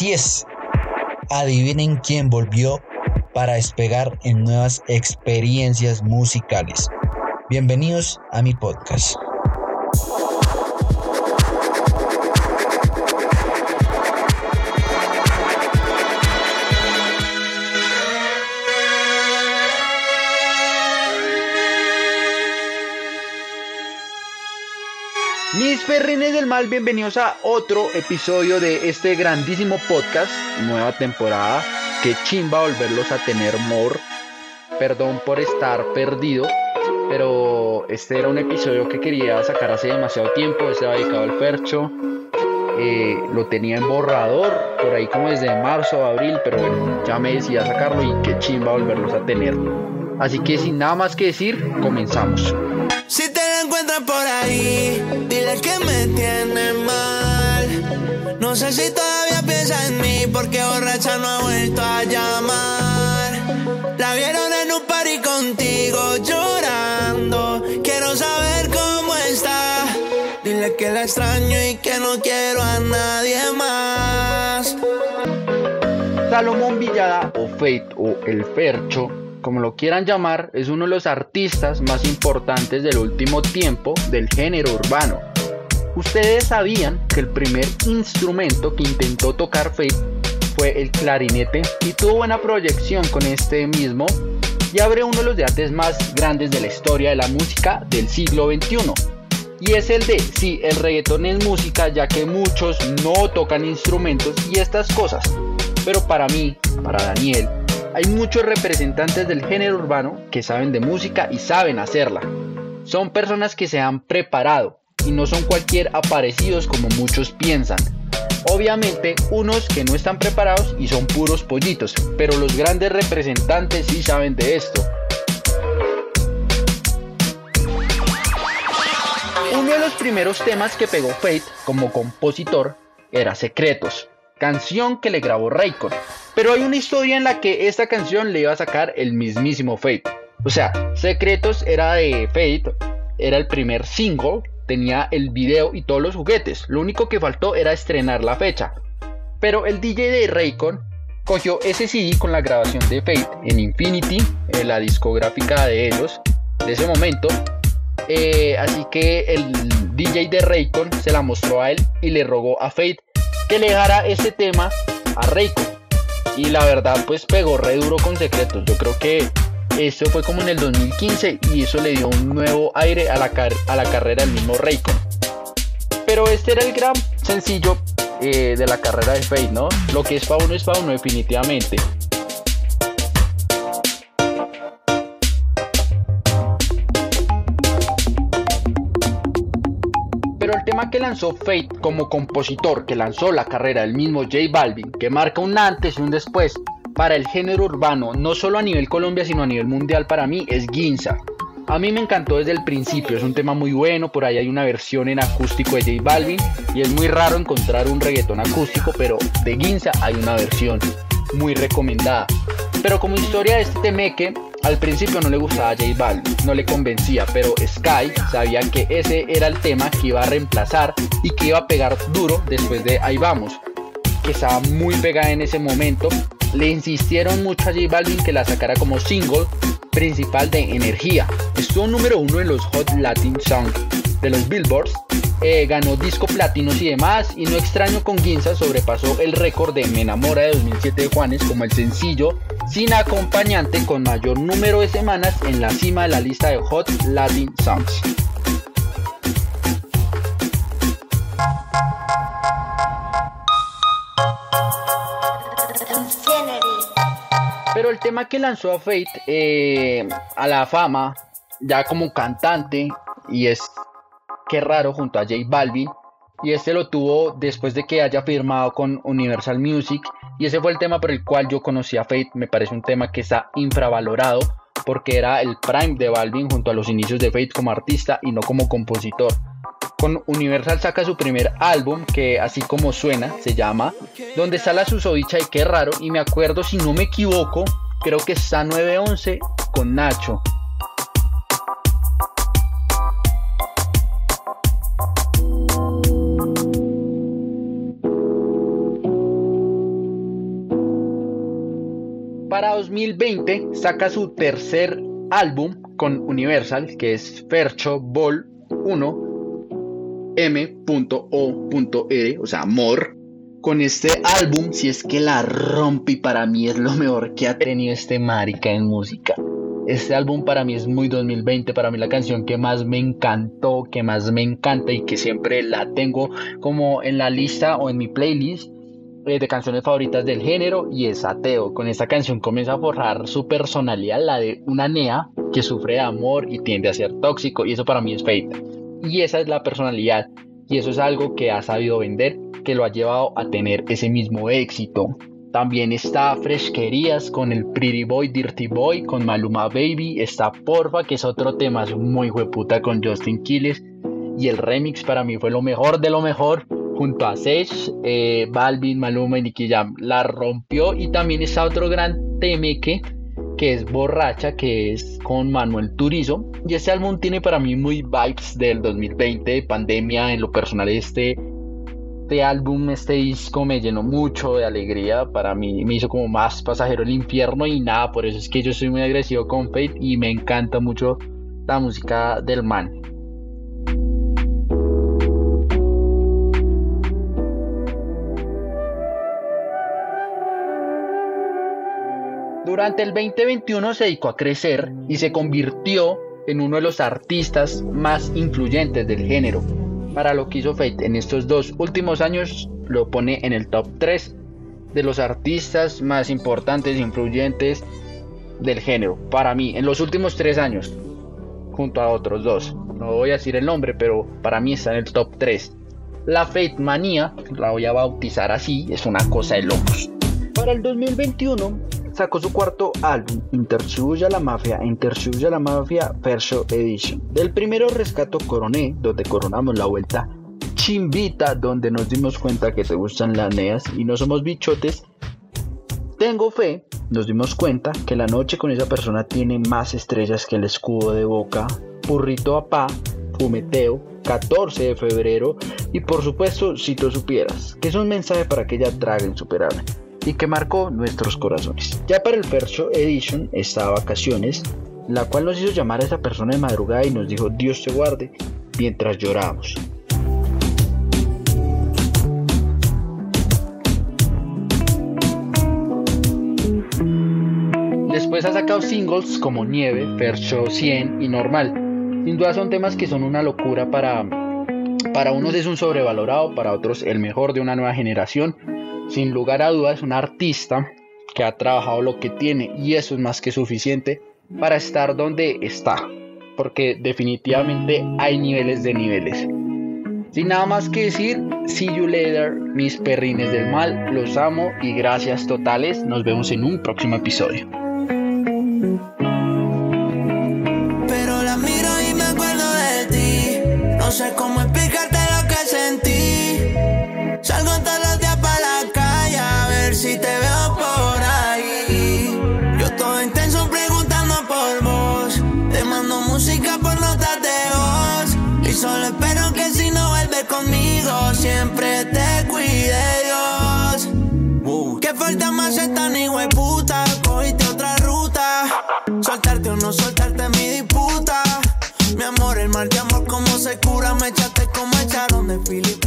Así es, adivinen quién volvió para despegar en nuevas experiencias musicales. Bienvenidos a mi podcast. Mis perrines del mal, bienvenidos a otro episodio de este grandísimo podcast, nueva temporada, que chimba volverlos a tener more. Perdón por estar perdido, pero este era un episodio que quería sacar hace demasiado tiempo, estaba dedicado al Fercho, eh, lo tenía en borrador, por ahí como desde marzo o abril, pero bueno, ya me decidí a sacarlo y qué chimba volverlos a tener. Así que sin nada más que decir, comenzamos. Si te encuentras por ahí, que me tiene mal. No sé si todavía piensa en mí porque borracha no ha vuelto a llamar. La vieron en un party contigo llorando. Quiero saber cómo está. Dile que la extraño y que no quiero a nadie más. Salomón Villada o Fate o El Fercho como lo quieran llamar, es uno de los artistas más importantes del último tiempo del género urbano. Ustedes sabían que el primer instrumento que intentó tocar Fate fue el clarinete y tuvo buena proyección con este mismo y abre uno de los debates más grandes de la historia de la música del siglo XXI. Y es el de si el reggaetón es música ya que muchos no tocan instrumentos y estas cosas. Pero para mí, para Daniel, hay muchos representantes del género urbano que saben de música y saben hacerla. Son personas que se han preparado y no son cualquier aparecidos como muchos piensan. Obviamente unos que no están preparados y son puros pollitos, pero los grandes representantes sí saben de esto. Uno de los primeros temas que pegó Fate como compositor era Secretos, canción que le grabó Raycon. Pero hay una historia en la que esta canción le iba a sacar el mismísimo Fate. O sea, Secretos era de Fate, era el primer single, tenía el video y todos los juguetes. Lo único que faltó era estrenar la fecha. Pero el DJ de Raycon cogió ese CD con la grabación de Fate en Infinity, en la discográfica de ellos, de ese momento. Eh, así que el DJ de Raycon se la mostró a él y le rogó a Fate que le dejara ese tema a Raycon. Y la verdad, pues pegó re duro con secretos. Yo creo que esto fue como en el 2015 y eso le dio un nuevo aire a la, a la carrera del mismo Raycon. Pero este era el gran sencillo eh, de la carrera de Fate, ¿no? Lo que es para uno es para uno definitivamente. el tema que lanzó Fate como compositor, que lanzó la carrera del mismo J Balvin, que marca un antes y un después para el género urbano, no solo a nivel Colombia, sino a nivel mundial para mí, es Ginza. A mí me encantó desde el principio, es un tema muy bueno, por ahí hay una versión en acústico de J Balvin y es muy raro encontrar un reggaetón acústico, pero de Ginza hay una versión muy recomendada. Pero como historia de este temeque, al principio no le gustaba J Balvin, no le convencía, pero Sky sabía que ese era el tema que iba a reemplazar y que iba a pegar duro después de Ahí Vamos, que estaba muy pegada en ese momento. Le insistieron mucho a J Balvin que la sacara como single principal de Energía. Estuvo número uno en los Hot Latin Songs de los Billboards eh, ganó disco platinos y demás, y no extraño con Ginza sobrepasó el récord de Me enamora de 2007 de Juanes como el sencillo sin acompañante con mayor número de semanas en la cima de la lista de Hot Latin Songs. El tema que lanzó a Fate eh, a la fama, ya como cantante, y es Qué raro junto a J Balvin y este lo tuvo después de que haya firmado con Universal Music y ese fue el tema por el cual yo conocí a Fate, me parece un tema que está infravalorado porque era el prime de Balvin junto a los inicios de Fate como artista y no como compositor. Con Universal saca su primer álbum que así como suena se llama Donde está la susodicha y qué raro y me acuerdo si no me equivoco creo que está 9-11 con Nacho. Para 2020 saca su tercer álbum con Universal, que es Fercho Ball 1 M.O.R, o sea, Mor. Con este álbum, si es que la rompe para mí es lo mejor que ha tenido este marica en música. Este álbum para mí es muy 2020, para mí la canción que más me encantó, que más me encanta y que siempre la tengo como en la lista o en mi playlist eh, de canciones favoritas del género y es ateo. Con esta canción comienza a forjar su personalidad, la de una nea que sufre de amor y tiende a ser tóxico y eso para mí es Fate. Y esa es la personalidad y eso es algo que ha sabido vender, que lo ha llevado a tener ese mismo éxito. También está Fresquerías con el Pretty Boy, Dirty Boy, con Maluma Baby. Está Porfa, que es otro tema muy hueputa con Justin Quiles. Y el remix para mí fue lo mejor de lo mejor junto a Sage, eh, Balvin, Maluma y Nicky Jam. La rompió y también está otro gran temeque que es Borracha, que es con Manuel Turizo. Y este álbum tiene para mí muy vibes del 2020, de pandemia. En lo personal, este, este álbum, este disco me llenó mucho de alegría. Para mí me hizo como más pasajero el infierno y nada, por eso es que yo soy muy agresivo con Fate y me encanta mucho la música del man. Durante el 2021 se dedicó a crecer y se convirtió en uno de los artistas más influyentes del género. Para lo que hizo Fate en estos dos últimos años, lo pone en el top 3 de los artistas más importantes e influyentes del género. Para mí, en los últimos 3 años, junto a otros dos. No voy a decir el nombre, pero para mí está en el top 3. La Fate Manía, la voy a bautizar así, es una cosa de locos. Para el 2021 sacó su cuarto álbum, Intersuya la Mafia, Intersuya la Mafia Perso Edition. Del primero rescato Coroné, donde coronamos la vuelta. Chimbita, donde nos dimos cuenta que te gustan las neas y no somos bichotes. Tengo fe, nos dimos cuenta que la noche con esa persona tiene más estrellas que el escudo de boca. Purrito a pa, fumeteo, 14 de febrero y por supuesto si tú supieras, que es un mensaje para que ella trague insuperable y que marcó nuestros corazones. Ya para el Percho Edition está Vacaciones, la cual nos hizo llamar a esa persona de madrugada y nos dijo Dios te guarde mientras llorábamos. Después ha sacado singles como Nieve, Percho 100 y Normal. Sin duda son temas que son una locura para, para unos es un sobrevalorado, para otros el mejor de una nueva generación sin lugar a dudas, es un artista que ha trabajado lo que tiene y eso es más que suficiente para estar donde está, porque definitivamente hay niveles de niveles. Sin nada más que decir, see you later, mis perrines del mal, los amo y gracias totales, nos vemos en un próximo episodio. Pero la miro y me acuerdo de ti, no sé cómo conmigo, siempre te cuide Dios. Uh, que falta más esta ni puta. Cogiste otra ruta. Soltarte o no soltarte mi disputa. Mi amor, el mal de amor, como se cura. Me echaste como echaron de segura.